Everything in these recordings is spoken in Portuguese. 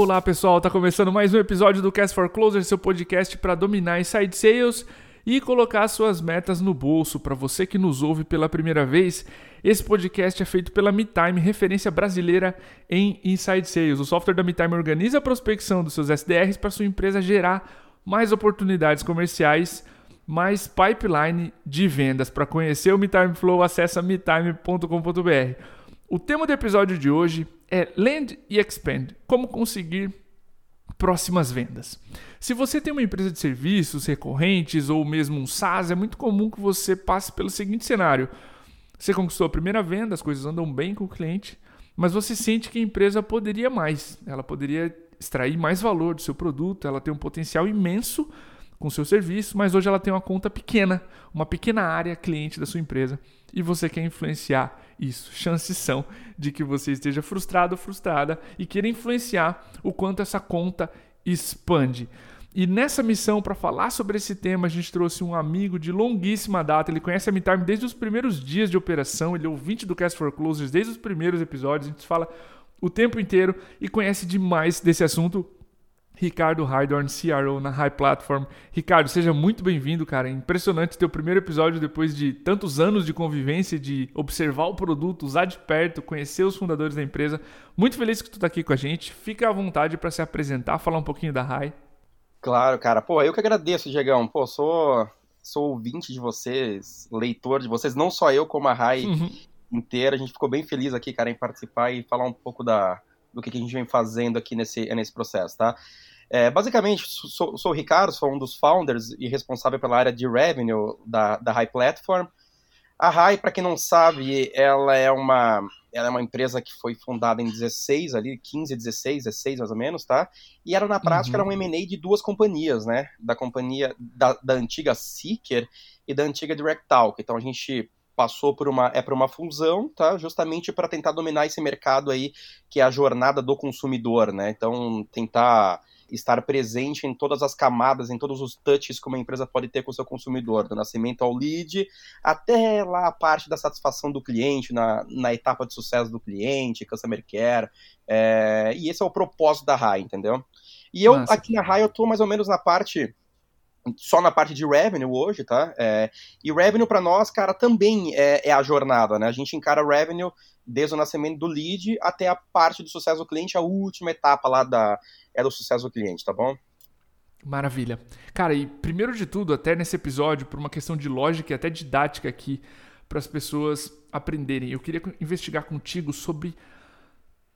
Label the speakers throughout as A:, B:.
A: Olá pessoal, tá começando mais um episódio do Cast for Closer, seu podcast para dominar inside sales e colocar suas metas no bolso. Para você que nos ouve pela primeira vez, esse podcast é feito pela MeTime, referência brasileira em inside sales. O software da MeTime organiza a prospecção dos seus SDRs para sua empresa gerar mais oportunidades comerciais, mais pipeline de vendas. Para conhecer o MeTime Flow, acessa metime.com.br. O tema do episódio de hoje é Land e Expand. Como conseguir próximas vendas. Se você tem uma empresa de serviços recorrentes ou mesmo um SaaS, é muito comum que você passe pelo seguinte cenário: você conquistou a primeira venda, as coisas andam bem com o cliente, mas você sente que a empresa poderia mais, ela poderia extrair mais valor do seu produto, ela tem um potencial imenso com seu serviço, mas hoje ela tem uma conta pequena, uma pequena área cliente da sua empresa e você quer influenciar isso. Chances são de que você esteja frustrado ou frustrada e queira influenciar o quanto essa conta expande. E nessa missão, para falar sobre esse tema, a gente trouxe um amigo de longuíssima data. Ele conhece a MeTime desde os primeiros dias de operação, ele é ouvinte do Cast for Closers desde os primeiros episódios. A gente fala o tempo inteiro e conhece demais desse assunto. Ricardo Heidorn, CRO na High Platform. Ricardo, seja muito bem-vindo, cara. É impressionante teu primeiro episódio depois de tantos anos de convivência, de observar o produto, usar de perto, conhecer os fundadores da empresa. Muito feliz que tu está aqui com a gente. Fica à vontade para se apresentar, falar um pouquinho da High.
B: Claro, cara. Pô, eu que agradeço, Diegão. Pô, sou sou ouvinte de vocês, leitor de vocês, não só eu como a Rai uhum. inteira. A gente ficou bem feliz aqui, cara, em participar e falar um pouco da, do que a gente vem fazendo aqui nesse, nesse processo, tá? É, basicamente, sou, sou o Ricardo, sou um dos founders e responsável pela área de revenue da, da High Platform. A High, para quem não sabe, ela é uma ela é uma empresa que foi fundada em 16, ali, 15, 16, 16 mais ou menos, tá? E era na prática uhum. era um M&A de duas companhias, né? Da companhia da, da antiga Seeker e da antiga Direct Talk. Então a gente passou por uma é para uma fusão, tá? Justamente para tentar dominar esse mercado aí que é a jornada do consumidor, né? Então tentar estar presente em todas as camadas, em todos os touches que uma empresa pode ter com o seu consumidor, do nascimento ao lead, até lá a parte da satisfação do cliente, na, na etapa de sucesso do cliente, customer care, é, e esse é o propósito da RAI, entendeu? E eu, Nossa. aqui na RAI, eu tô mais ou menos na parte só na parte de revenue hoje, tá? É, e revenue para nós, cara, também é, é, a jornada, né? A gente encara revenue desde o nascimento do lead até a parte do sucesso do cliente, a última etapa lá da, é do sucesso do cliente, tá bom?
A: Maravilha. Cara, e primeiro de tudo, até nesse episódio, por uma questão de lógica e até didática aqui, para as pessoas aprenderem, eu queria investigar contigo sobre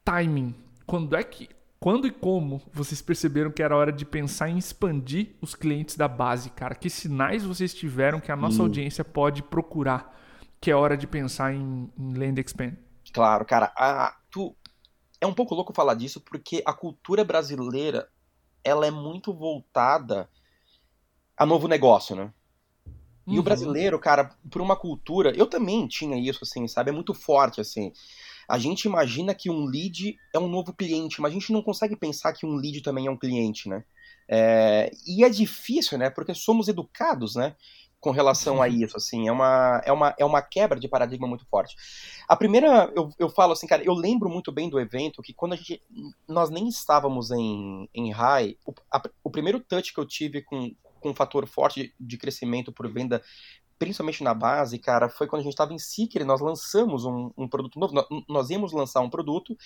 A: timing. Quando é que quando e como vocês perceberam que era hora de pensar em expandir os clientes da base, cara? Que sinais vocês tiveram que a nossa hum. audiência pode procurar que é hora de pensar em, em Land Expand?
B: Claro, cara. A, tu, é um pouco louco falar disso porque a cultura brasileira ela é muito voltada a novo negócio, né? E uhum. o brasileiro, cara, por uma cultura, eu também tinha isso, assim, sabe? É muito forte, assim a gente imagina que um lead é um novo cliente, mas a gente não consegue pensar que um lead também é um cliente, né? É, e é difícil, né? Porque somos educados, né? Com relação a isso, assim, é uma, é uma, é uma quebra de paradigma muito forte. A primeira, eu, eu falo assim, cara, eu lembro muito bem do evento que quando a gente, nós nem estávamos em, em high, o, a, o primeiro touch que eu tive com, com um fator forte de, de crescimento por venda principalmente na base, cara, foi quando a gente estava em Seeker, nós lançamos um, um, produto novo, nós íamos lançar um produto,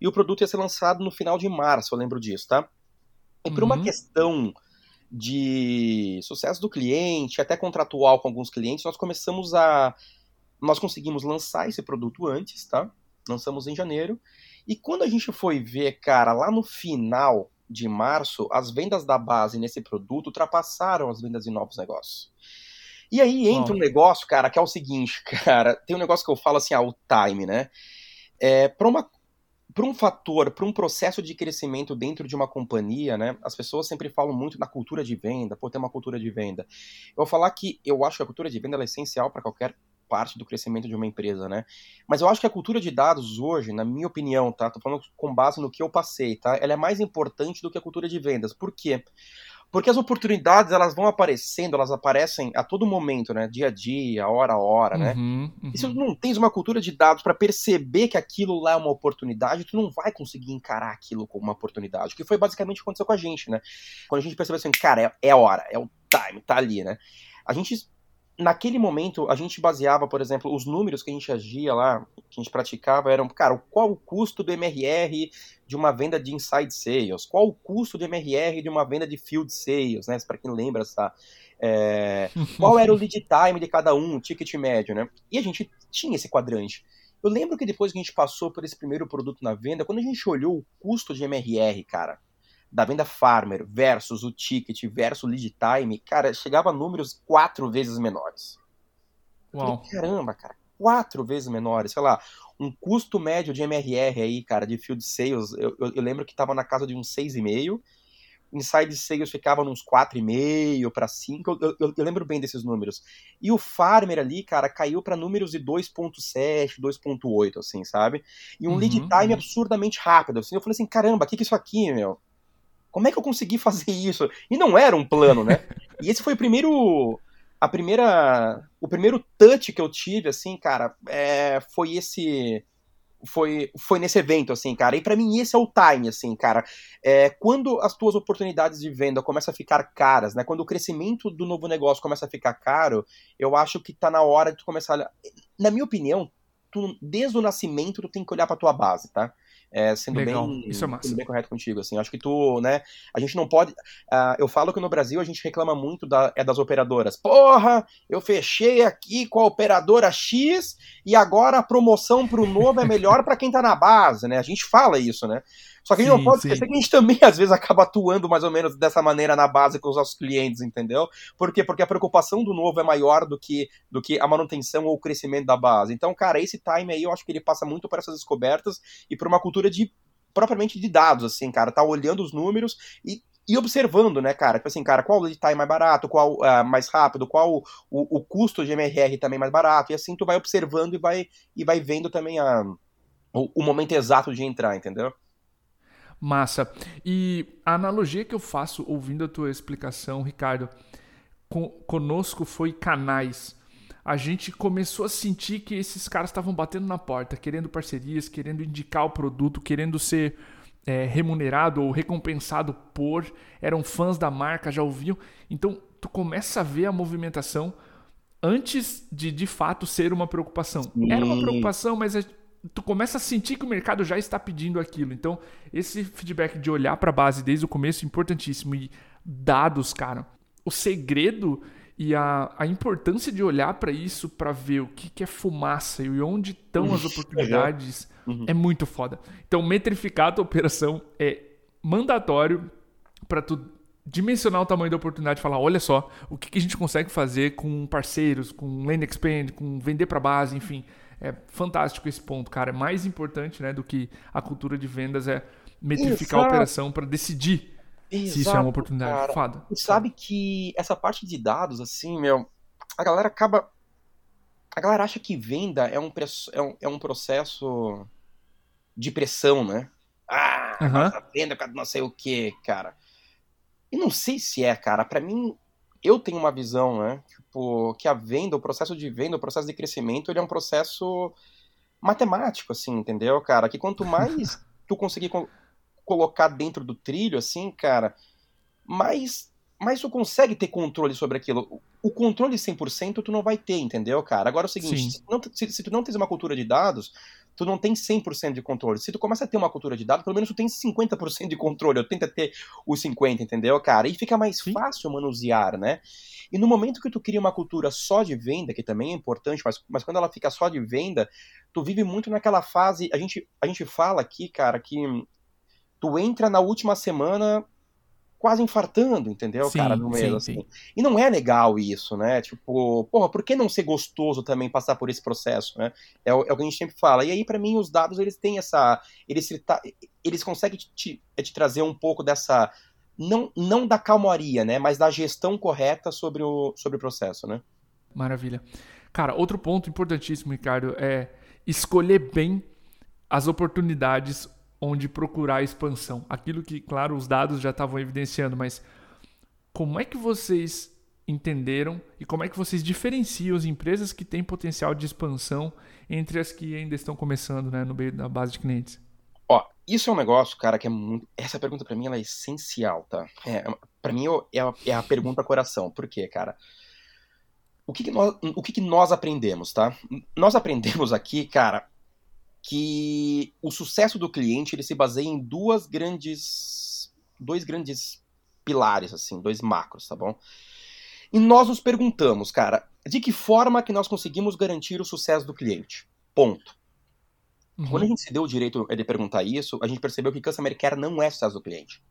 B: e o produto ia ser lançado no final de março, eu lembro disso, tá? E por uhum. uma questão de sucesso do cliente, até contratual com alguns clientes, nós começamos a... Nós conseguimos lançar esse produto antes, tá? Lançamos em janeiro, e quando a gente foi ver, cara, lá no final de março, as vendas da base nesse produto ultrapassaram as vendas de novos negócios. E aí entra um negócio, cara, que é o seguinte, cara, tem um negócio que eu falo assim, ah, o time, né? É, para uma para um fator, para um processo de crescimento dentro de uma companhia, né? As pessoas sempre falam muito na cultura de venda, por ter uma cultura de venda. Eu vou falar que eu acho que a cultura de venda é essencial para qualquer parte do crescimento de uma empresa, né? Mas eu acho que a cultura de dados hoje, na minha opinião, tá? Tô falando com base no que eu passei, tá? Ela é mais importante do que a cultura de vendas. Por quê? As oportunidades, elas vão aparecendo, elas aparecem a todo momento, né? Dia a dia, hora a hora, né?
A: Uhum, uhum.
B: E se tu não tens uma cultura de dados para perceber que aquilo lá é uma oportunidade, tu não vai conseguir encarar aquilo como uma oportunidade. Que foi basicamente o que aconteceu com a gente, né? Quando a gente percebeu assim, cara, é, é hora, é o time, tá ali, né? A gente naquele momento, a gente baseava, por exemplo, os números que a gente agia lá, que a gente praticava, eram, cara, qual o custo do MRR de uma venda de inside sales? Qual o custo do MRR de uma venda de field sales, né? Para quem lembra essa. É, qual era o lead time de cada um, o ticket médio, né? E a gente tinha esse quadrante. Eu lembro que depois que a gente passou por esse primeiro produto na venda, quando a gente olhou o custo de MRR, cara, da venda farmer versus o ticket versus o lead time, cara, chegava a números quatro vezes menores.
A: Uau.
B: Falei, caramba, cara, quatro vezes menores, sei lá, um custo médio de MRR aí, cara, de field sales, eu, eu, eu lembro que tava na casa de uns 6,5, inside sales ficava nos 4,5 para 5, eu, eu, eu, lembro bem desses números. E o farmer ali, cara, caiu para números de 2.7, 2.8, assim, sabe? E um uhum, lead time uhum. absurdamente rápido, assim, eu falei assim, caramba, o que que é isso aqui, meu? Como é que eu consegui fazer isso? E não era um plano, né? E esse foi o primeiro. A primeira. O primeiro touch que eu tive, assim, cara, é, foi esse. Foi, foi nesse evento, assim, cara. E para mim esse é o time, assim, cara. É, quando as tuas oportunidades de venda começam a ficar caras, né? Quando o crescimento do novo negócio começa a ficar caro, eu acho que tá na hora de tu começar a... Na minha opinião, tu, desde o nascimento, tu tem que olhar pra tua base, tá? É, sendo,
A: Legal.
B: bem,
A: Isso é massa.
B: sendo bem correto contigo, assim. Acho que tu, né, a gente não pode... Uh, eu falo que no Brasil a gente reclama muito da, é das operadoras. Porra, eu fechei aqui com a operadora X e agora a promoção pro novo é melhor para quem tá na base, né? A gente fala isso, né? Só que a gente sim, não pode sim. esquecer que a gente também, às vezes, acaba atuando mais ou menos dessa maneira na base com os nossos clientes, entendeu? Por quê? Porque a preocupação do novo é maior do que, do que a manutenção ou o crescimento da base. Então, cara, esse time aí eu acho que ele passa muito por essas descobertas e por uma cultura de propriamente de dados, assim, cara, tá olhando os números e, e observando, né, cara? Tipo assim, cara, qual o lead time mais barato, qual uh, mais rápido, qual o, o, o, custo de MRR também mais barato, e assim tu vai observando e vai, e vai vendo também a, o, o momento exato de entrar, entendeu?
A: Massa. E a analogia que eu faço ouvindo a tua explicação, Ricardo, conosco foi canais. A gente começou a sentir que esses caras estavam batendo na porta, querendo parcerias, querendo indicar o produto, querendo ser é, remunerado ou recompensado por, eram fãs da marca, já ouviam. Então, tu começa a ver a movimentação antes de de fato ser uma preocupação. Sim. Era uma preocupação, mas tu começa a sentir que o mercado já está pedindo aquilo. Então, esse feedback de olhar para a base desde o começo é importantíssimo. E dados, cara, o segredo e a, a importância de olhar para isso para ver o que, que é fumaça e onde estão as oportunidades uhum. é muito foda. Então, metrificar a tua operação é mandatório para tu dimensionar o tamanho da oportunidade e falar, olha só, o que, que a gente consegue fazer com parceiros, com land expand, com vender para base, enfim é fantástico esse ponto, cara. É mais importante né, do que a cultura de vendas é metrificar Exato. a operação para decidir Exato, se isso é uma oportunidade. Cara. Fada.
B: E sabe que essa parte de dados, assim, meu, a galera acaba. A galera acha que venda é um, é um, é um processo de pressão, né? Ah, uhum. venda, não sei o que, cara. E não sei se é, cara. Para mim, eu tenho uma visão, né? Tipo, que a venda, o processo de venda, o processo de crescimento, ele é um processo matemático, assim, entendeu, cara? Que quanto mais tu conseguir co colocar dentro do trilho, assim, cara, mais, mais tu consegue ter controle sobre aquilo. O controle 100% tu não vai ter, entendeu, cara? Agora é o seguinte, se, não, se, se tu não tens uma cultura de dados, tu não tem 100% de controle. Se tu começa a ter uma cultura de dados, pelo menos tu tem 50% de controle. Eu tento ter os 50%, entendeu, cara? E fica mais Sim. fácil manusear, né? E no momento que tu cria uma cultura só de venda, que também é importante, mas, mas quando ela fica só de venda, tu vive muito naquela fase. A gente, a gente fala aqui, cara, que tu entra na última semana quase infartando, entendeu, sim, cara, no meio, assim. Sim. E não é legal isso, né? Tipo, porra, por que não ser gostoso também passar por esse processo, né? É o, é o que a gente sempre fala. E aí, para mim, os dados, eles têm essa... Eles, eles conseguem te, te trazer um pouco dessa... Não, não da calmaria, né? Mas da gestão correta sobre o, sobre o processo, né?
A: Maravilha. Cara, outro ponto importantíssimo, Ricardo, é escolher bem as oportunidades onde procurar expansão. Aquilo que, claro, os dados já estavam evidenciando, mas como é que vocês entenderam e como é que vocês diferenciam as empresas que têm potencial de expansão entre as que ainda estão começando né, no meio da base de clientes?
B: Ó, isso é um negócio, cara, que é muito. Essa pergunta para mim ela é essencial, tá? É, para mim é a, é a pergunta coração. Por quê, cara? O que, que nós, o que, que nós aprendemos, tá? Nós aprendemos aqui, cara, que o sucesso do cliente ele se baseia em duas grandes, dois grandes pilares, assim, dois macros, tá bom? E nós nos perguntamos, cara, de que forma que nós conseguimos garantir o sucesso do cliente? Ponto. Uhum. Quando a gente se deu o direito de perguntar isso, a gente percebeu que Customer Care não é sucesso do cliente.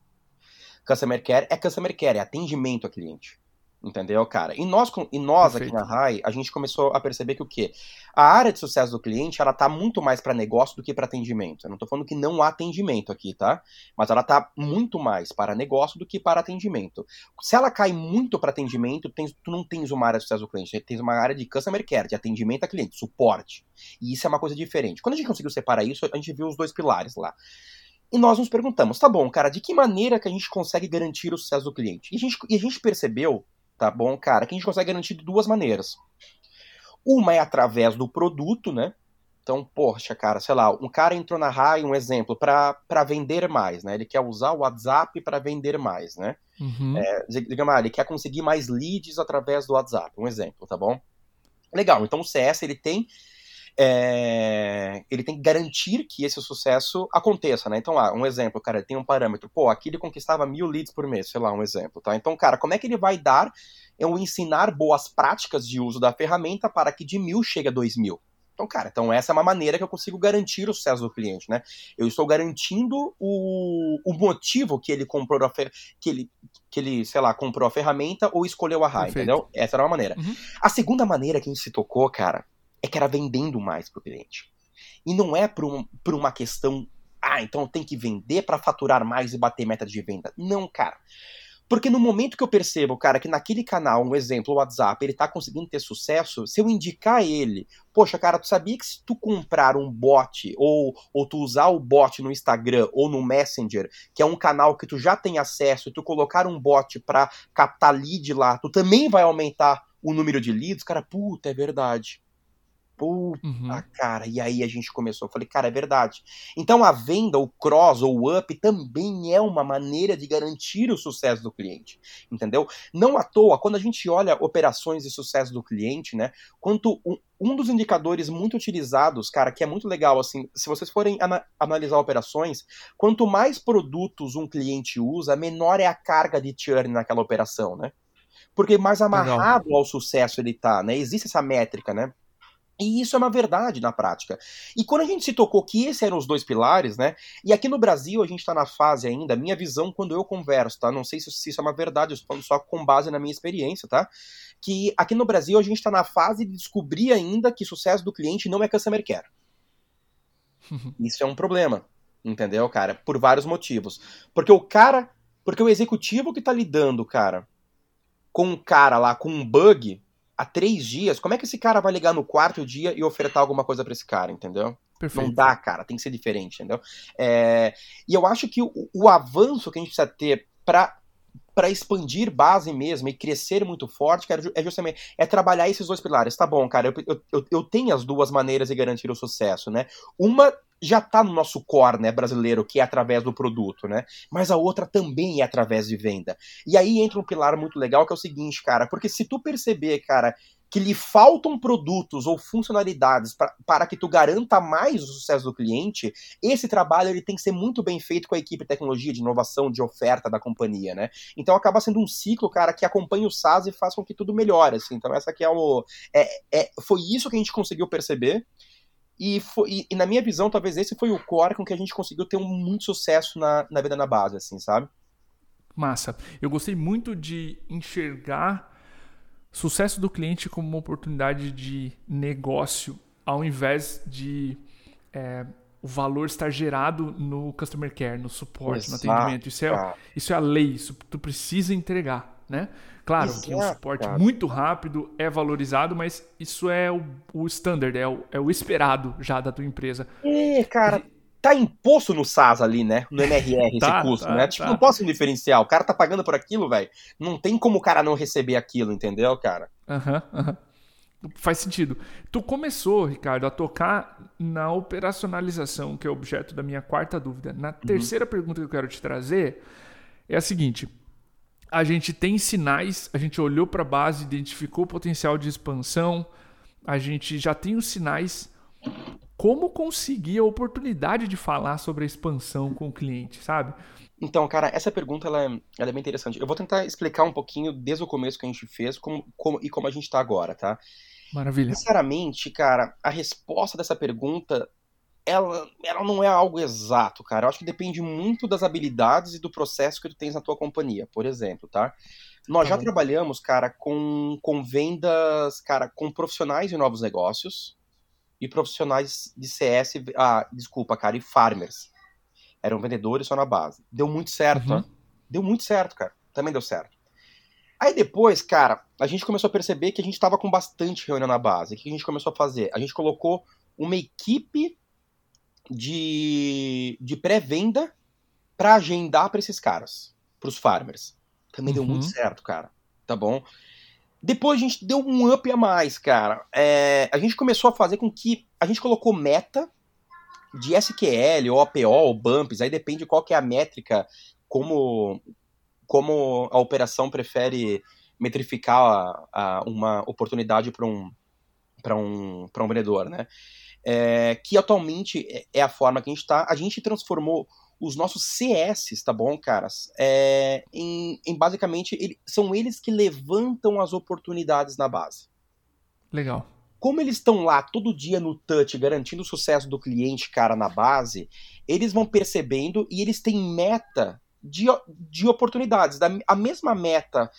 B: Customer Care é Customer Care, é atendimento ao cliente. Entendeu, cara? E nós, e nós aqui na RAI, a gente começou a perceber que o quê? A área de sucesso do cliente, ela tá muito mais para negócio do que para atendimento. Eu não tô falando que não há atendimento aqui, tá? Mas ela tá muito mais para negócio do que para atendimento. Se ela cai muito para atendimento, tu, tu não tens uma área de sucesso do cliente, tu tens uma área de customer care, de atendimento a cliente, suporte. E isso é uma coisa diferente. Quando a gente conseguiu separar isso, a gente viu os dois pilares lá. E nós nos perguntamos, tá bom, cara, de que maneira que a gente consegue garantir o sucesso do cliente? E a gente, e a gente percebeu tá bom, cara? Que a gente consegue garantir de duas maneiras. Uma é através do produto, né? Então, poxa, cara, sei lá, um cara entrou na RAI, um exemplo, para vender mais, né? Ele quer usar o WhatsApp para vender mais, né? Uhum. É, digamos, ele quer conseguir mais leads através do WhatsApp, um exemplo, tá bom? Legal, então o CS ele tem é, ele tem que garantir que esse sucesso aconteça, né? Então, ah, um exemplo, cara, ele tem um parâmetro, pô, aqui ele conquistava mil leads por mês, sei lá, um exemplo, tá? Então, cara, como é que ele vai dar eu ensinar boas práticas de uso da ferramenta para que de mil chegue a dois mil? Então, cara, então essa é uma maneira que eu consigo garantir o sucesso do cliente, né? Eu estou garantindo o, o motivo que ele comprou a fer... que ele que ele, sei lá, comprou a ferramenta ou escolheu a RAI, entendeu? Essa era uma maneira. Uhum. A segunda maneira que a gente se tocou, cara, é que era vendendo mais para o cliente. E não é por, um, por uma questão, ah, então tenho que vender para faturar mais e bater meta de venda. Não, cara. Porque no momento que eu percebo, cara, que naquele canal, um exemplo, o WhatsApp, ele tá conseguindo ter sucesso, se eu indicar ele, poxa, cara, tu sabia que se tu comprar um bot, ou, ou tu usar o bot no Instagram ou no Messenger, que é um canal que tu já tem acesso, e tu colocar um bot pra captar lead lá, tu também vai aumentar o número de leads, cara, puta, é verdade. Puta, uhum. cara. E aí a gente começou. Eu falei, cara, é verdade. Então a venda, o cross ou o up também é uma maneira de garantir o sucesso do cliente. Entendeu? Não à toa, quando a gente olha operações de sucesso do cliente, né? Quanto um, um dos indicadores muito utilizados, cara, que é muito legal, assim, se vocês forem ana analisar operações, quanto mais produtos um cliente usa, menor é a carga de churn naquela operação, né? Porque mais amarrado legal. ao sucesso ele tá, né? Existe essa métrica, né? E isso é uma verdade na prática. E quando a gente se tocou que esses eram os dois pilares, né? E aqui no Brasil a gente está na fase ainda, minha visão quando eu converso, tá? Não sei se, se isso é uma verdade, eu estou falando só com base na minha experiência, tá? Que aqui no Brasil a gente está na fase de descobrir ainda que sucesso do cliente não é customer care. isso é um problema, entendeu, cara? Por vários motivos. Porque o cara, porque o executivo que está lidando, cara, com um cara lá com um bug, há três dias, como é que esse cara vai ligar no quarto dia e ofertar alguma coisa para esse cara, entendeu? Perfeito. Não dá, cara, tem que ser diferente, entendeu? É, e eu acho que o, o, avanço que a gente precisa ter para para expandir base mesmo e crescer muito forte, cara, é justamente é trabalhar esses dois pilares. Tá bom, cara, eu, eu, eu tenho as duas maneiras de garantir o sucesso, né? Uma já está no nosso core, né, brasileiro, que é através do produto, né? Mas a outra também é através de venda. E aí entra um pilar muito legal que é o seguinte, cara, porque se tu perceber, cara, que lhe faltam produtos ou funcionalidades pra, para que tu garanta mais o sucesso do cliente, esse trabalho ele tem que ser muito bem feito com a equipe de tecnologia, de inovação, de oferta da companhia, né? Então acaba sendo um ciclo, cara, que acompanha o SaaS e faz com que tudo melhore, assim. Então essa aqui é o... É, é, foi isso que a gente conseguiu perceber e, foi, e, e, na minha visão, talvez esse foi o core com que a gente conseguiu ter um, muito sucesso na, na vida na base, assim, sabe?
A: Massa. Eu gostei muito de enxergar sucesso do cliente como uma oportunidade de negócio, ao invés de é, o valor estar gerado no customer care, no suporte, Exato. no atendimento. Isso é, isso é a lei, isso tu precisa entregar, né? Claro Exato, que um suporte cara. muito rápido é valorizado, mas isso é o, o standard, é o, é o esperado já da tua empresa.
B: É, cara. tá imposto no SAS ali, né? No MRR esse tá, custo, tá, né? Tipo, tá. não posso diferenciar. O cara tá pagando por aquilo, velho. Não tem como o cara não receber aquilo, entendeu, cara?
A: Aham, uhum, aham. Uhum. Faz sentido. Tu começou, Ricardo, a tocar na operacionalização, que é o objeto da minha quarta dúvida. Na uhum. terceira pergunta que eu quero te trazer é a seguinte: a gente tem sinais, a gente olhou para a base, identificou o potencial de expansão, a gente já tem os sinais. Como conseguir a oportunidade de falar sobre a expansão com o cliente, sabe?
B: Então, cara, essa pergunta ela é, ela é bem interessante. Eu vou tentar explicar um pouquinho desde o começo que a gente fez como, como, e como a gente está agora, tá?
A: Maravilha.
B: Sinceramente, cara, a resposta dessa pergunta ela, ela não é algo exato, cara. Eu acho que depende muito das habilidades e do processo que tu tens na tua companhia, por exemplo, tá? Nós já bom. trabalhamos, cara, com, com vendas, cara, com profissionais de novos negócios e profissionais de CS, ah, desculpa, cara, e farmers. Eram vendedores só na base. Deu muito certo, uhum. tá? Deu muito certo, cara. Também deu certo. Aí depois, cara, a gente começou a perceber que a gente estava com bastante reunião na base. O que a gente começou a fazer? A gente colocou uma equipe de, de pré-venda para agendar para esses caras, para os farmers. Também uhum. deu muito uhum. certo, cara. Tá bom? Depois a gente deu um up a mais, cara. É, a gente começou a fazer com que a gente colocou meta de SQL, ou APO, ou bumps, aí depende qual que é a métrica, como, como a operação prefere metrificar a, a uma oportunidade para um, um, um vendedor, né? É, que atualmente é, é a forma que a gente está. A gente transformou os nossos CS, tá bom, caras? É, em, em, basicamente, ele, são eles que levantam as oportunidades na base.
A: Legal.
B: Como eles estão lá todo dia no touch, garantindo o sucesso do cliente, cara, na base, eles vão percebendo e eles têm meta de, de oportunidades. Da, a mesma meta,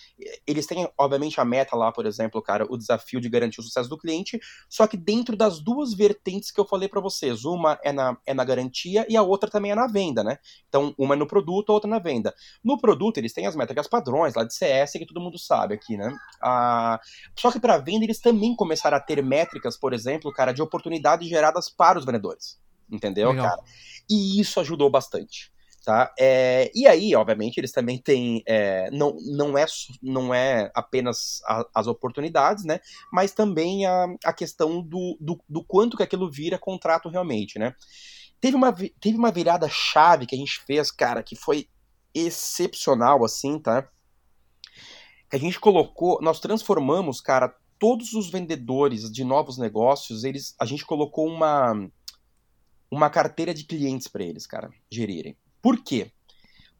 B: eles têm, obviamente, a meta lá, por exemplo, cara, o desafio de garantir o sucesso do cliente, só que dentro das duas vertentes que eu falei para vocês. Uma é na, é na garantia e a outra também é na venda, né? Então, uma é no produto, a outra na venda. No produto, eles têm as métricas padrões lá de CS, que todo mundo sabe aqui, né? Ah, só que para venda, eles também começaram a ter métricas, por exemplo, cara, de oportunidades geradas para os vendedores. Entendeu, Legal. cara? E isso ajudou bastante. Tá? É, e aí, obviamente, eles também têm. É, não, não, é, não é apenas a, as oportunidades, né? Mas também a, a questão do, do, do, quanto que aquilo vira contrato realmente, né? Teve uma, teve uma virada chave que a gente fez, cara, que foi excepcional, assim, tá? A gente colocou. Nós transformamos, cara, todos os vendedores de novos negócios, eles, a gente colocou uma uma carteira de clientes para eles, cara, gerirem. Por quê?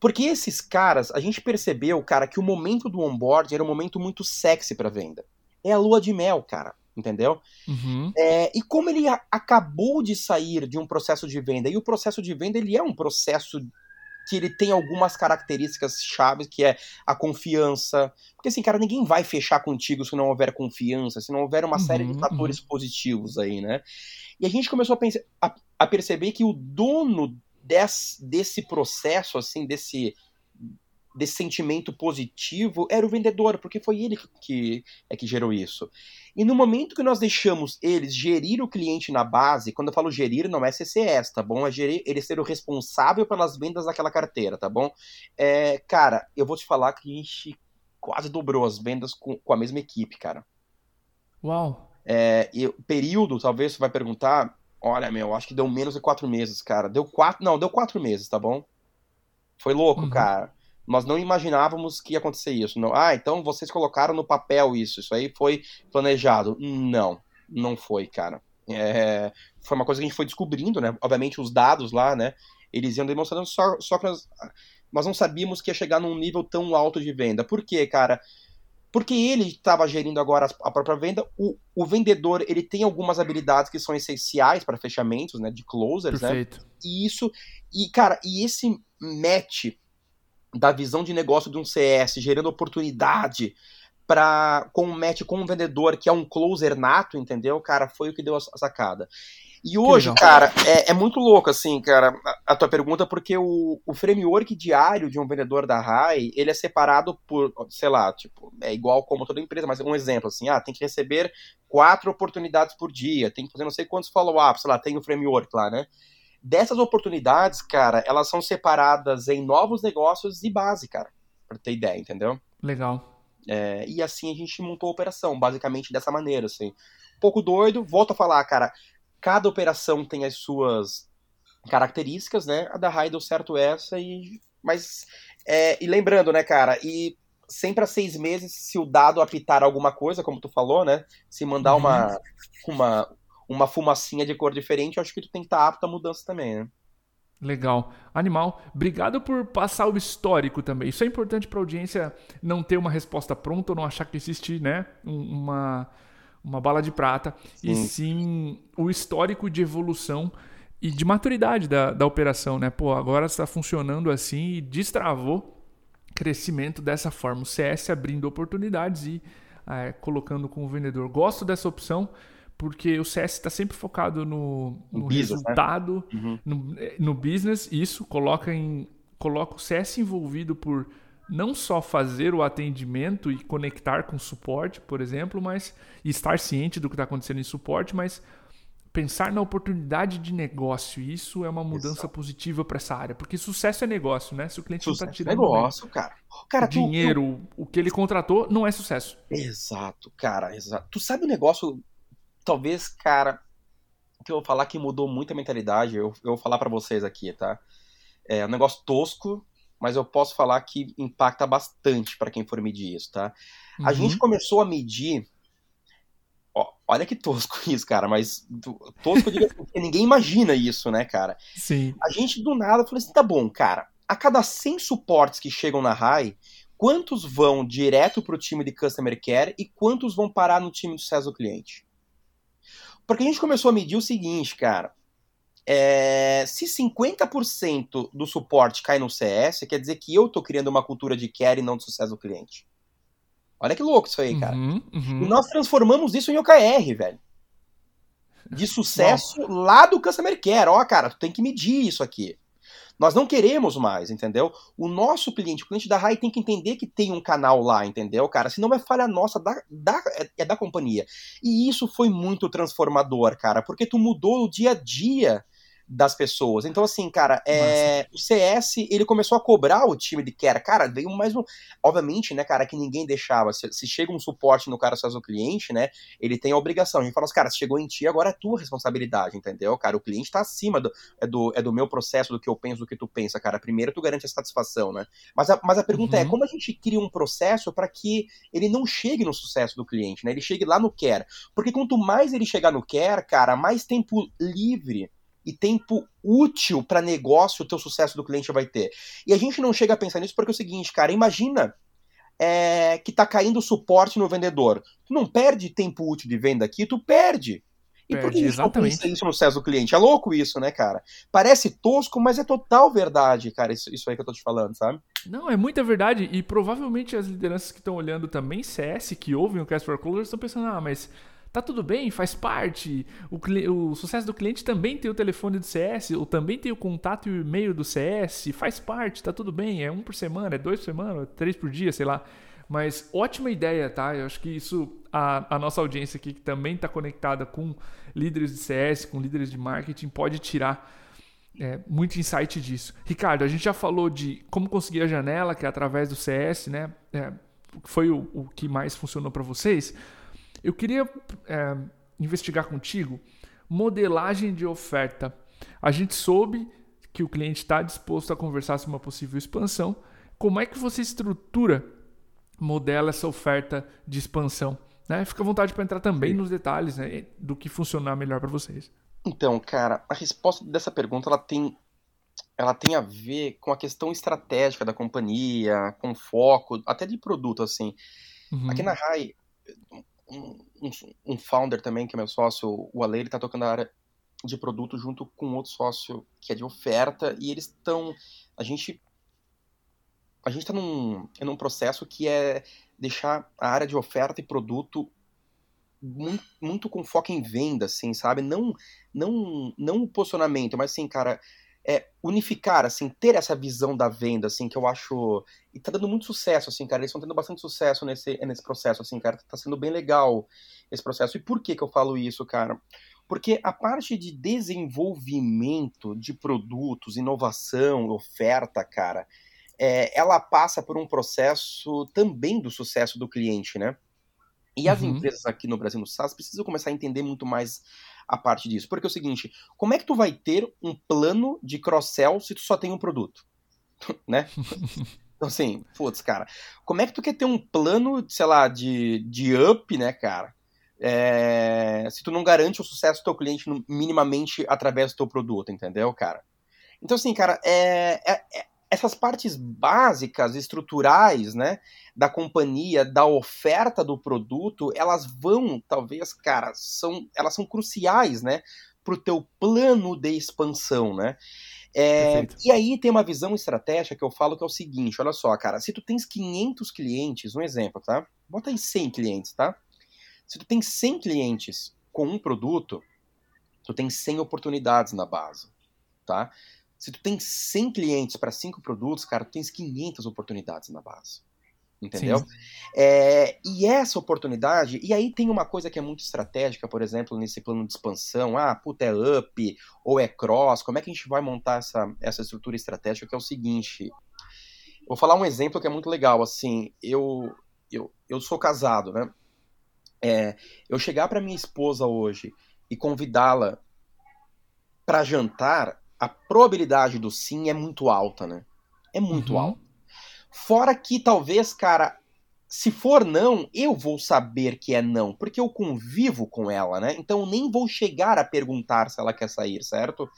B: Porque esses caras, a gente percebeu, cara, que o momento do onboard era um momento muito sexy para venda. É a lua de mel, cara, entendeu? Uhum. É, e como ele acabou de sair de um processo de venda, e o processo de venda ele é um processo que ele tem algumas características chaves, que é a confiança. Porque assim, cara, ninguém vai fechar contigo se não houver confiança, se não houver uma uhum, série de uhum, fatores uhum. positivos aí, né? E a gente começou a, pensar, a, a perceber que o dono desse, desse processo, assim, desse, desse sentimento positivo era o vendedor, porque foi ele que, que, é que gerou isso. E no momento que nós deixamos eles gerir o cliente na base, quando eu falo gerir, não é CCS, tá bom? É gerir, ele ser o responsável pelas vendas daquela carteira, tá bom? É, cara, eu vou te falar que a gente quase dobrou as vendas com, com a mesma equipe, cara.
A: Uau!
B: É, e período, talvez você vai perguntar, Olha, meu, acho que deu menos de quatro meses, cara. Deu quatro. Não, deu quatro meses, tá bom? Foi louco, uhum. cara. Nós não imaginávamos que ia acontecer isso. Não. Ah, então vocês colocaram no papel isso. Isso aí foi planejado. Não, não foi, cara. É, foi uma coisa que a gente foi descobrindo, né? Obviamente, os dados lá, né? Eles iam demonstrando só, só que nós, nós não sabíamos que ia chegar num nível tão alto de venda. Por quê, cara? Porque ele estava gerindo agora a própria venda. O, o, vendedor ele tem algumas habilidades que são essenciais para fechamentos, né, de closers, né? Perfeito. né? E isso e cara, e esse match da visão de negócio de um CS gerando oportunidade para com um match com um vendedor que é um closer nato, entendeu? Cara, foi o que deu a sacada. E hoje, cara, é, é, muito louco, assim, cara, a, a, tua pergunta, porque o, o framework diário de um vendedor da RAI, ele é separado por, sei lá, tipo, é igual como toda empresa, mas um exemplo, assim, ah, tem que receber quatro oportunidades por dia, tem que fazer não sei quantos follow-ups, sei lá, tem o framework lá, né? Dessas oportunidades, cara, elas são separadas em novos negócios e base, cara, pra ter ideia, entendeu?
A: Legal.
B: É, e assim a gente montou a operação, basicamente dessa maneira, assim. Um pouco doido, volto a falar, cara, cada operação tem as suas características, né? A da Rai deu certo essa, e. Mas. É, e lembrando, né, cara, e sempre a seis meses, se o dado apitar alguma coisa, como tu falou, né? Se mandar uhum. uma, uma, uma fumacinha de cor diferente, eu acho que tu tem que estar tá apto à mudança também, né?
A: Legal. Animal, obrigado por passar o histórico também. Isso é importante para a audiência não ter uma resposta pronta ou não achar que existe né, uma, uma bala de prata, sim. e sim o histórico de evolução e de maturidade da, da operação. Né? Pô, agora está funcionando assim e destravou crescimento dessa forma. O CS abrindo oportunidades e é, colocando com o vendedor. Gosto dessa opção porque o CS está sempre focado no, no business, né? resultado, né? uhum. no, no, business, isso coloca, em, coloca o CS envolvido por não só fazer o atendimento e conectar com suporte, por exemplo, mas estar ciente do que está acontecendo em suporte, mas pensar na oportunidade de negócio. Isso é uma mudança Exato. positiva para essa área, porque sucesso é negócio, né? Se o cliente sucesso não está tirando
B: é negócio, né, cara.
A: cara tu, dinheiro, o que ele contratou, não é sucesso.
B: Exato, cara, exato. Tu sabe o negócio talvez, cara, que eu vou falar que mudou muito a mentalidade, eu, eu vou falar para vocês aqui, tá? É um negócio tosco, mas eu posso falar que impacta bastante para quem for medir isso, tá? Uhum. A gente começou a medir. Ó, olha que tosco isso, cara, mas tosco eu digo assim, porque ninguém imagina isso, né, cara?
A: Sim.
B: A gente do nada falou assim: tá bom, cara, a cada 100 suportes que chegam na RAI, quantos vão direto para o time de Customer Care e quantos vão parar no time de sucesso do cliente? Porque a gente começou a medir o seguinte, cara. É, se 50% do suporte cai no CS, quer dizer que eu tô criando uma cultura de care e não de sucesso do cliente. Olha que louco isso aí, cara. Uhum, uhum. E nós transformamos isso em OKR, velho. De sucesso lá do Customer Care. Ó, cara, tu tem que medir isso aqui. Nós não queremos mais, entendeu? O nosso cliente, o cliente da RAI tem que entender que tem um canal lá, entendeu, cara? Senão é falha nossa, da, da, é da companhia. E isso foi muito transformador, cara, porque tu mudou o dia a dia das pessoas. Então, assim, cara, é, o CS, ele começou a cobrar o time de care. Cara, veio mais um. Obviamente, né, cara, que ninguém deixava. Se, se chega um suporte no cara faz o cliente, né, ele tem a obrigação. A gente fala assim, cara, se chegou em ti, agora é tua responsabilidade, entendeu? Cara, o cliente tá acima do, é, do, é do meu processo, do que eu penso, do que tu pensa, cara. Primeiro tu garante a satisfação, né? Mas a, mas a pergunta é, uhum. é, como a gente cria um processo para que ele não chegue no sucesso do cliente, né? Ele chegue lá no care. Porque quanto mais ele chegar no care, cara, mais tempo livre e tempo útil para negócio o teu sucesso do cliente vai ter. E a gente não chega a pensar nisso porque é o seguinte, cara, imagina é, que tá caindo suporte no vendedor. Tu não perde tempo útil de venda aqui, tu perde. E perde, por que exatamente. pensa isso no sucesso do cliente? É louco isso, né, cara? Parece tosco, mas é total verdade, cara, isso, isso aí que eu tô te falando, sabe?
A: Não, é muita verdade. E provavelmente as lideranças que estão olhando também CS, que ouvem o Cast for Closers, estão pensando, ah, mas Tá tudo bem, faz parte. O, o, sucesso do cliente também tem o telefone do CS, ou também tem o contato e o e-mail do CS, faz parte, tá tudo bem. É um por semana, é dois por semana, três por dia, sei lá. Mas ótima ideia, tá? Eu acho que isso, a, a nossa audiência aqui, que também está conectada com líderes de CS, com líderes de marketing, pode tirar é, muito insight disso. Ricardo, a gente já falou de como conseguir a janela, que é através do CS, né? É, foi o, o que mais funcionou para vocês. Eu queria é, investigar contigo modelagem de oferta. A gente soube que o cliente está disposto a conversar sobre uma possível expansão. Como é que você estrutura, modela essa oferta de expansão? Né? Fica à vontade para entrar também nos detalhes né, do que funcionar melhor para vocês.
B: Então, cara, a resposta dessa pergunta ela tem, ela tem a ver com a questão estratégica da companhia, com foco, até de produto, assim. Uhum. Aqui na RAI, um, um, founder também, que é meu sócio, o Ale, ele tá tocando a área de produto junto com outro sócio que é de oferta, e eles estão. A gente. A gente está num, é num processo que é deixar a área de oferta e produto muito, muito com foco em venda, assim, sabe? Não, não, não o posicionamento, mas assim, cara, é, unificar, assim, ter essa visão da venda, assim, que eu acho. E tá dando muito sucesso, assim, cara. Eles estão tendo bastante sucesso nesse, nesse processo, assim, cara. Tá sendo bem legal esse processo. E por que que eu falo isso, cara? Porque a parte de desenvolvimento de produtos, inovação, oferta, cara, é, ela passa por um processo também do sucesso do cliente, né? E as uhum. empresas aqui no Brasil, no SaaS, precisam começar a entender muito mais a parte disso. Porque é o seguinte, como é que tu vai ter um plano de cross-sell se tu só tem um produto? né? Então, assim, putz, cara, como é que tu quer ter um plano, sei lá, de, de up, né, cara? É, se tu não garante o sucesso do teu cliente minimamente através do teu produto, entendeu, cara? Então, assim, cara, é, é, é essas partes básicas, estruturais, né, da companhia, da oferta do produto, elas vão, talvez, cara, são, elas são cruciais, né, para o teu plano de expansão, né? É, e aí tem uma visão estratégica que eu falo que é o seguinte, olha só, cara, se tu tens 500 clientes, um exemplo, tá? Bota aí 100 clientes, tá? Se tu tem 100 clientes com um produto, tu tem 100 oportunidades na base, tá? Se tu tem 100 clientes para 5 produtos, cara, tu tens 500 oportunidades na base. Entendeu? É, e essa oportunidade, e aí tem uma coisa que é muito estratégica, por exemplo, nesse plano de expansão, ah, puta, é up ou é cross, como é que a gente vai montar essa, essa estrutura estratégica, que é o seguinte, vou falar um exemplo que é muito legal, assim, eu, eu, eu sou casado, né, é, eu chegar para minha esposa hoje e convidá-la para jantar, a probabilidade do sim é muito alta, né? É muito uhum. alta. Fora que talvez, cara, se for não, eu vou saber que é não, porque eu convivo com ela, né? Então eu nem vou chegar a perguntar se ela quer sair, certo?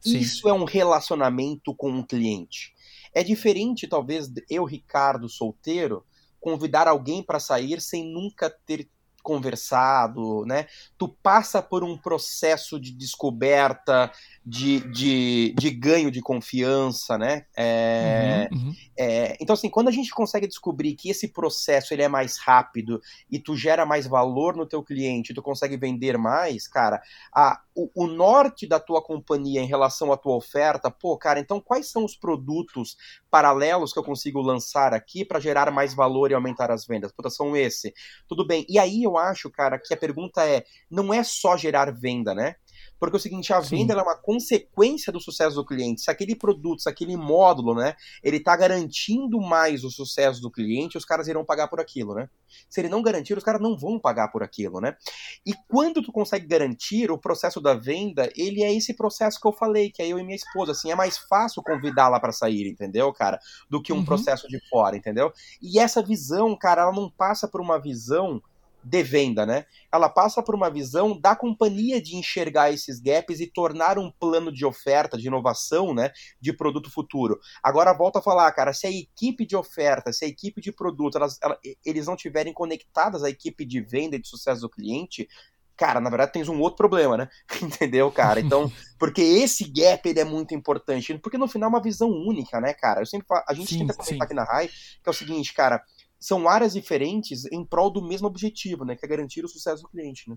B: Sim. Isso é um relacionamento com um cliente. É diferente, talvez, eu, Ricardo, solteiro, convidar alguém para sair sem nunca ter conversado, né? Tu passa por um processo de descoberta, de, de, de ganho de confiança, né? É, uhum, uhum. É, então, assim, quando a gente consegue descobrir que esse processo ele é mais rápido e tu gera mais valor no teu cliente, tu consegue vender mais, cara, a, o, o norte da tua companhia em relação à tua oferta, pô, cara, então quais são os produtos paralelos que eu consigo lançar aqui para gerar mais valor e aumentar as vendas? Puta, são esse. Tudo bem. E aí eu acho, cara, que a pergunta é, não é só gerar venda, né? Porque é o seguinte, a venda é uma consequência do sucesso do cliente. Se aquele produto, se aquele módulo, né, ele tá garantindo mais o sucesso do cliente, os caras irão pagar por aquilo, né? Se ele não garantir, os caras não vão pagar por aquilo, né? E quando tu consegue garantir o processo da venda, ele é esse processo que eu falei, que é eu e minha esposa, assim, é mais fácil convidá-la para sair, entendeu, cara? Do que um uhum. processo de fora, entendeu? E essa visão, cara, ela não passa por uma visão de venda, né? Ela passa por uma visão da companhia de enxergar esses gaps e tornar um plano de oferta, de inovação, né, de produto futuro. Agora volta a falar, cara, se a equipe de oferta, se a equipe de produto, elas, eles não tiverem conectadas à equipe de venda e de sucesso do cliente, cara, na verdade tens um outro problema, né? Entendeu, cara? Então, porque esse gap ele é muito importante, porque no final é uma visão única, né, cara? Eu sempre falo, a gente sim, tenta comentar sim. aqui na RAI, que é o seguinte, cara, são áreas diferentes em prol do mesmo objetivo, né? Que é garantir o sucesso do cliente, né?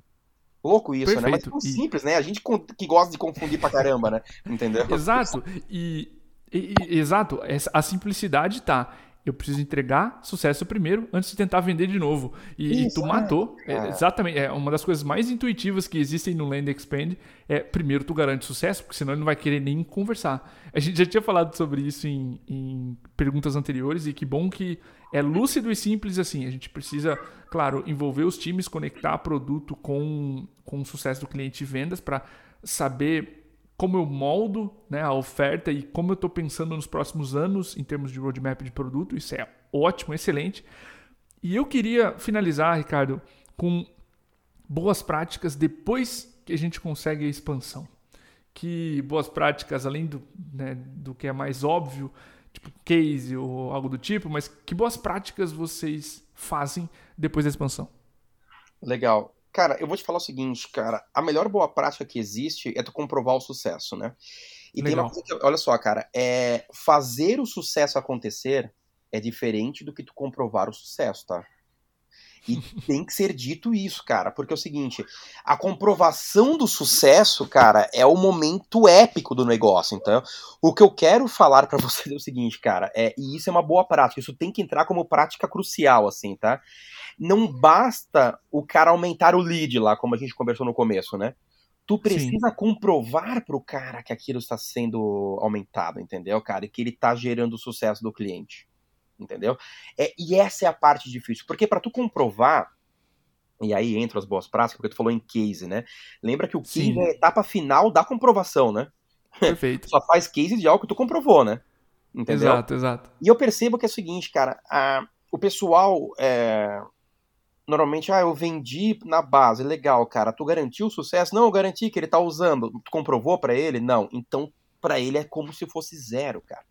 B: Louco isso, Perfeito. né? Mas é tão simples, né? A gente que gosta de confundir pra caramba, né? Entendeu?
A: Exato. E, e, e, exato, a simplicidade tá eu preciso entregar sucesso primeiro antes de tentar vender de novo. E, Isso, e tu matou. É, é, exatamente. É uma das coisas mais intuitivas que existem no Land Expand. É primeiro tu garante sucesso, porque senão ele não vai querer nem conversar. A gente já tinha falado sobre isso em, em perguntas anteriores e que bom que é lúcido e simples assim. A gente precisa, claro, envolver os times, conectar produto com, com o sucesso do cliente e vendas para saber como eu moldo né, a oferta e como eu estou pensando nos próximos anos em termos de roadmap de produto. Isso é ótimo, excelente. E eu queria finalizar, Ricardo, com boas práticas depois que a gente consegue a expansão. Que boas práticas, além do, né, do que é mais óbvio, tipo case ou algo do tipo, mas que boas práticas vocês fazem depois da expansão?
B: Legal. Cara, eu vou te falar o seguinte, cara. A melhor boa prática que existe é tu comprovar o sucesso, né? E Legal. tem uma coisa que, olha só, cara, é fazer o sucesso acontecer é diferente do que tu comprovar o sucesso, tá? E tem que ser dito isso, cara, porque é o seguinte, a comprovação do sucesso, cara, é o momento épico do negócio. Então, o que eu quero falar para vocês é o seguinte, cara, é, e isso é uma boa prática, isso tem que entrar como prática crucial, assim, tá? Não basta o cara aumentar o lead lá, como a gente conversou no começo, né? tu precisa Sim. comprovar pro cara que aquilo está sendo aumentado, entendeu, cara? E que ele tá gerando o sucesso do cliente, entendeu? É, e essa é a parte difícil, porque para tu comprovar, e aí entra as boas práticas, porque tu falou em case, né? Lembra que o case Sim. é a etapa final da comprovação, né?
A: Perfeito.
B: Só faz case de algo que tu comprovou, né? Entendeu?
A: Exato, exato.
B: E eu percebo que é o seguinte, cara, a, o pessoal é, normalmente, ah, eu vendi na base, legal, cara, tu garantiu o sucesso? Não, eu garanti que ele tá usando. Tu comprovou para ele? Não. Então, para ele é como se fosse zero, cara.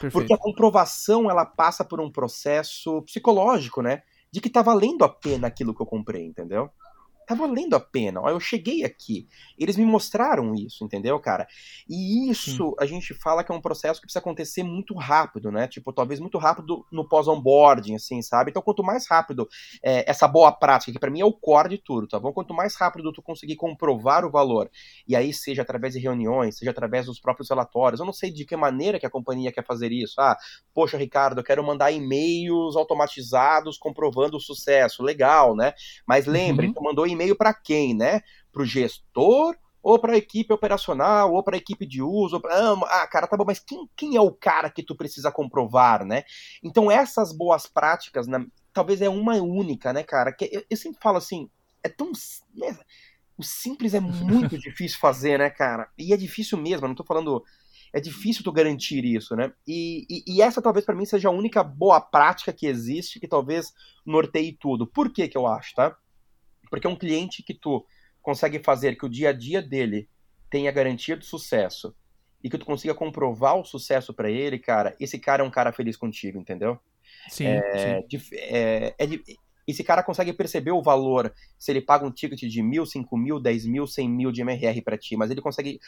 B: Perfeito. Porque a comprovação, ela passa por um processo psicológico, né? De que tá valendo a pena aquilo que eu comprei, entendeu? Tá valendo a pena. Ó, eu cheguei aqui. Eles me mostraram isso, entendeu, cara? E isso Sim. a gente fala que é um processo que precisa acontecer muito rápido, né? Tipo, talvez muito rápido no pós-onboarding, assim, sabe? Então, quanto mais rápido é, essa boa prática, que para mim é o core de tudo, tá bom? Quanto mais rápido tu conseguir comprovar o valor, e aí seja através de reuniões, seja através dos próprios relatórios, eu não sei de que maneira que a companhia quer fazer isso. Ah, poxa, Ricardo, eu quero mandar e-mails automatizados comprovando o sucesso. Legal, né? Mas lembre, uhum. tu mandou e-mail para quem, né? Para o gestor ou para a equipe operacional, ou para a equipe de uso. Pra... Ah, cara, tá bom, mas quem, quem é o cara que tu precisa comprovar, né? Então, essas boas práticas, né, talvez é uma única, né, cara? Que eu, eu sempre falo assim, é tão. Né, o simples é muito difícil fazer, né, cara? E é difícil mesmo, não tô falando. É difícil tu garantir isso, né? E, e, e essa talvez para mim seja a única boa prática que existe que talvez norteie tudo. Por que que eu acho, tá? Porque é um cliente que tu consegue fazer que o dia a dia dele tenha garantia de sucesso e que tu consiga comprovar o sucesso para ele, cara, esse cara é um cara feliz contigo, entendeu?
A: Sim, é,
B: sim. É, é, esse cara consegue perceber o valor se ele paga um ticket de mil, cinco mil, dez mil, cem mil de MRR para ti, mas ele consegue,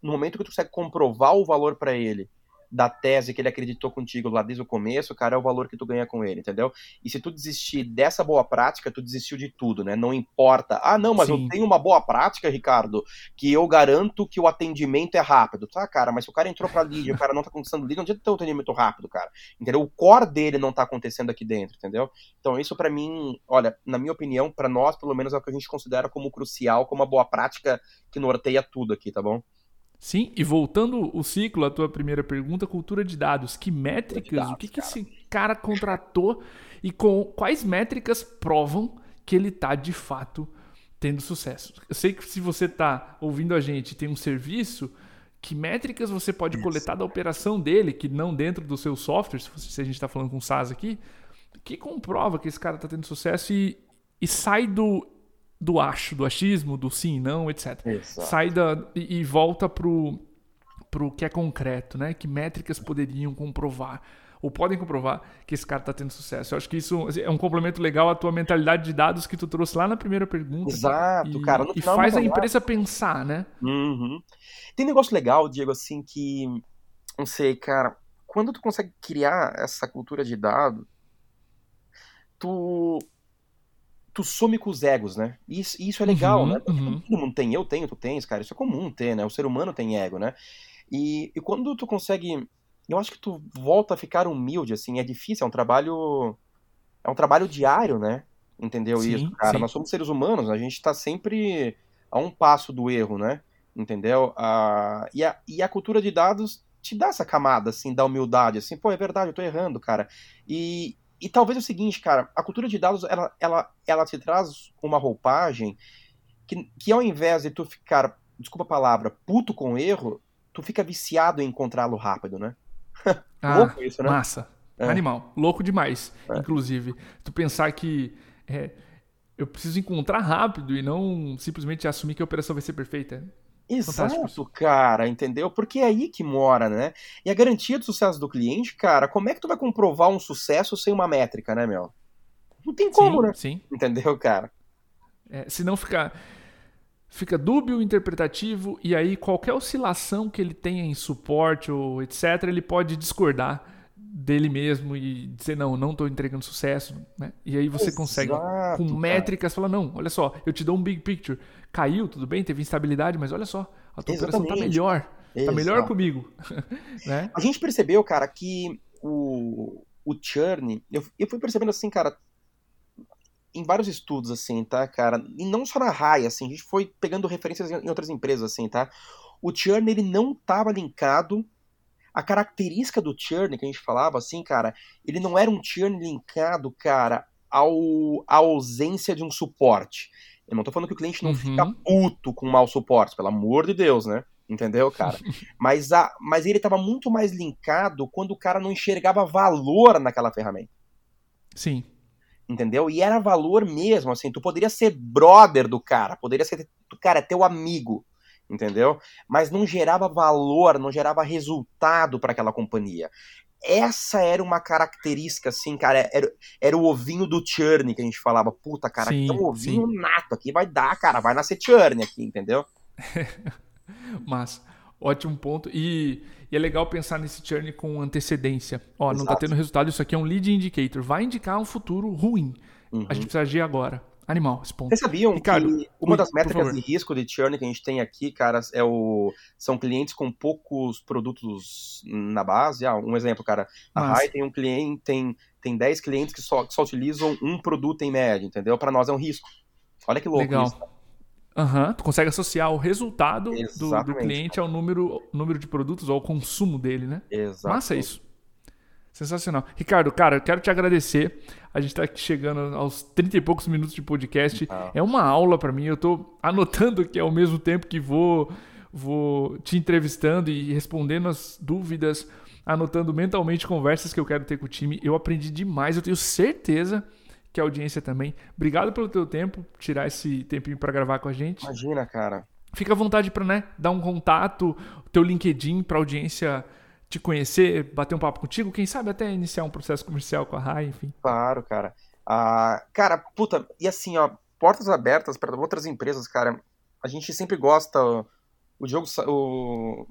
B: no momento que tu consegue comprovar o valor para ele da tese que ele acreditou contigo lá desde o começo, cara, é o valor que tu ganha com ele, entendeu? E se tu desistir dessa boa prática, tu desistiu de tudo, né? Não importa. Ah, não, mas Sim. eu tenho uma boa prática, Ricardo, que eu garanto que o atendimento é rápido. Tá, cara, mas se o cara entrou pra lead, o cara não tá conquistando lead, não adianta ter um atendimento rápido, cara. Entendeu? O core dele não tá acontecendo aqui dentro, entendeu? Então isso para mim, olha, na minha opinião, para nós, pelo menos, é o que a gente considera como crucial, como uma boa prática que norteia tudo aqui, tá bom?
A: Sim, e voltando o ciclo, a tua primeira pergunta, cultura de dados. Que métricas, dados, o que, que esse cara contratou e com quais métricas provam que ele está de fato tendo sucesso? Eu sei que se você está ouvindo a gente tem um serviço, que métricas você pode Isso. coletar da operação dele, que não dentro do seu software, se a gente está falando com SaaS aqui, que comprova que esse cara está tendo sucesso e, e sai do do acho, do achismo, do sim, não, etc. Exato. Sai da, e, e volta pro, pro que é concreto, né? Que métricas poderiam comprovar ou podem comprovar que esse cara está tendo sucesso. Eu acho que isso assim, é um complemento legal à tua mentalidade de dados que tu trouxe lá na primeira pergunta.
B: Exato,
A: e,
B: cara.
A: e faz a empresa pensar, né?
B: Uhum. Tem um negócio legal, Diego, assim, que não sei, cara. Quando tu consegue criar essa cultura de dado, tu tu some com os egos, né? E isso, isso é legal, uhum, né? Uhum. Todo mundo tem, eu tenho, tu tens, cara. Isso é comum ter, né? O ser humano tem ego, né? E, e quando tu consegue. Eu acho que tu volta a ficar humilde, assim. É difícil, é um trabalho. É um trabalho diário, né? Entendeu sim, isso, cara? Sim. Nós somos seres humanos, a gente tá sempre a um passo do erro, né? Entendeu? Ah, e, a, e a cultura de dados te dá essa camada, assim, da humildade, assim, pô, é verdade, eu tô errando, cara. E, e talvez é o seguinte, cara, a cultura de dados, ela, ela, ela te traz uma roupagem que, que ao invés de tu ficar, desculpa a palavra, puto com erro, tu fica viciado em encontrá-lo rápido, né?
A: ah, Louco isso, né? Massa. É. Animal. Louco demais, é. inclusive. Tu pensar que é, eu preciso encontrar rápido e não simplesmente assumir que a operação vai ser perfeita.
B: Exato, Fantástico. cara, entendeu? Porque é aí que mora, né? E a garantia do sucesso do cliente, cara, como é que tu vai comprovar um sucesso sem uma métrica, né, meu? Não tem como,
A: sim,
B: né?
A: Sim.
B: Entendeu, cara?
A: É, senão fica, fica dúbio, interpretativo, e aí qualquer oscilação que ele tenha em suporte ou etc., ele pode discordar dele mesmo e dizer, não, não estou entregando sucesso. Né? E aí você Exato, consegue, com métricas, falar, não, olha só, eu te dou um big picture. Caiu, tudo bem, teve instabilidade, mas olha só, a tua Exatamente. operação está melhor. Está melhor comigo. né?
B: A gente percebeu, cara, que o, o churn, eu, eu fui percebendo assim, cara, em vários estudos, assim, tá, cara? E não só na RAI, assim, a gente foi pegando referências em outras empresas, assim, tá? O churn, ele não estava linkado a característica do churn que a gente falava, assim, cara, ele não era um churn linkado, cara, ao, à ausência de um suporte. Eu não tô falando que o cliente não uhum. fica puto com mau suporte, pelo amor de Deus, né? Entendeu, cara? mas, a, mas ele estava muito mais linkado quando o cara não enxergava valor naquela ferramenta.
A: Sim.
B: Entendeu? E era valor mesmo, assim, tu poderia ser brother do cara, poderia ser, cara, teu amigo, entendeu? Mas não gerava valor, não gerava resultado para aquela companhia. Essa era uma característica, assim, cara, era, era o ovinho do churn que a gente falava, puta, cara, sim, um ovinho sim. nato aqui, vai dar, cara, vai nascer churn aqui, entendeu?
A: Mas, ótimo ponto. E, e, é legal pensar nesse churn com antecedência. Ó, Exato. não tá tendo resultado, isso aqui é um lead indicator. Vai indicar um futuro ruim. Uhum. A gente precisa agir agora. Animal, esse ponto.
B: Vocês sabiam Ricardo, que uma das métricas de risco de churn que a gente tem aqui, cara, é o são clientes com poucos produtos na base. Ah, um exemplo, cara, a Rai tem um cliente, tem, tem 10 clientes que só, que só utilizam um produto em média, entendeu? Para nós é um risco. Olha que louco
A: Legal.
B: isso.
A: Uhum, tu consegue associar o resultado do, do, cliente ao número, número de produtos ou ao consumo dele, né?
B: Exatamente.
A: Massa isso. Sensacional. Ricardo, cara, eu quero te agradecer. A gente está aqui chegando aos 30 e poucos minutos de podcast. Ah. É uma aula para mim. Eu estou anotando aqui ao mesmo tempo que vou, vou te entrevistando e respondendo as dúvidas, anotando mentalmente conversas que eu quero ter com o time. Eu aprendi demais. Eu tenho certeza que a audiência também. Obrigado pelo teu tempo, tirar esse tempinho para gravar com a gente.
B: Imagina, cara.
A: Fica à vontade para né, dar um contato, teu LinkedIn para a audiência te conhecer, bater um papo contigo, quem sabe até iniciar um processo comercial com a RAI, enfim.
B: Claro, cara. Ah, cara, puta, e assim, ó, portas abertas para outras empresas, cara. A gente sempre gosta. O jogo. O,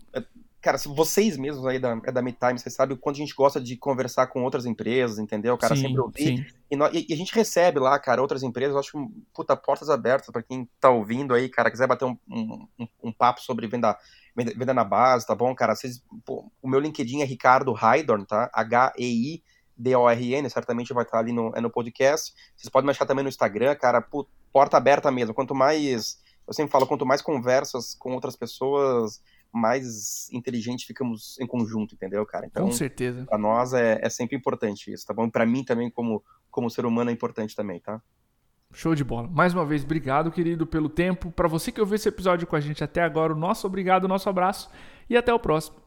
B: cara, se vocês mesmos aí da, é da MeTime, vocês sabem o quanto a gente gosta de conversar com outras empresas, entendeu? Cara, sim, sempre ouvir. E, nós, e, a gente recebe lá, cara, outras empresas, eu acho que, puta, portas abertas para quem tá ouvindo aí, cara, quiser bater um, um, um, papo sobre venda, venda na base, tá bom, cara? Vocês, pô, o meu LinkedIn é Ricardo Haidorn, tá? H-E-I. D-O-R-N, certamente vai estar ali no, é no podcast. Vocês podem me achar também no Instagram, cara, porta aberta mesmo. Quanto mais, eu sempre falo, quanto mais conversas com outras pessoas, mais inteligente ficamos em conjunto, entendeu, cara?
A: Então, Com certeza.
B: Pra nós é, é sempre importante isso, tá bom? Para mim também, como, como ser humano, é importante também, tá?
A: Show de bola. Mais uma vez, obrigado, querido, pelo tempo. Para você que ouviu esse episódio com a gente até agora, o nosso obrigado, o nosso abraço e até o próximo.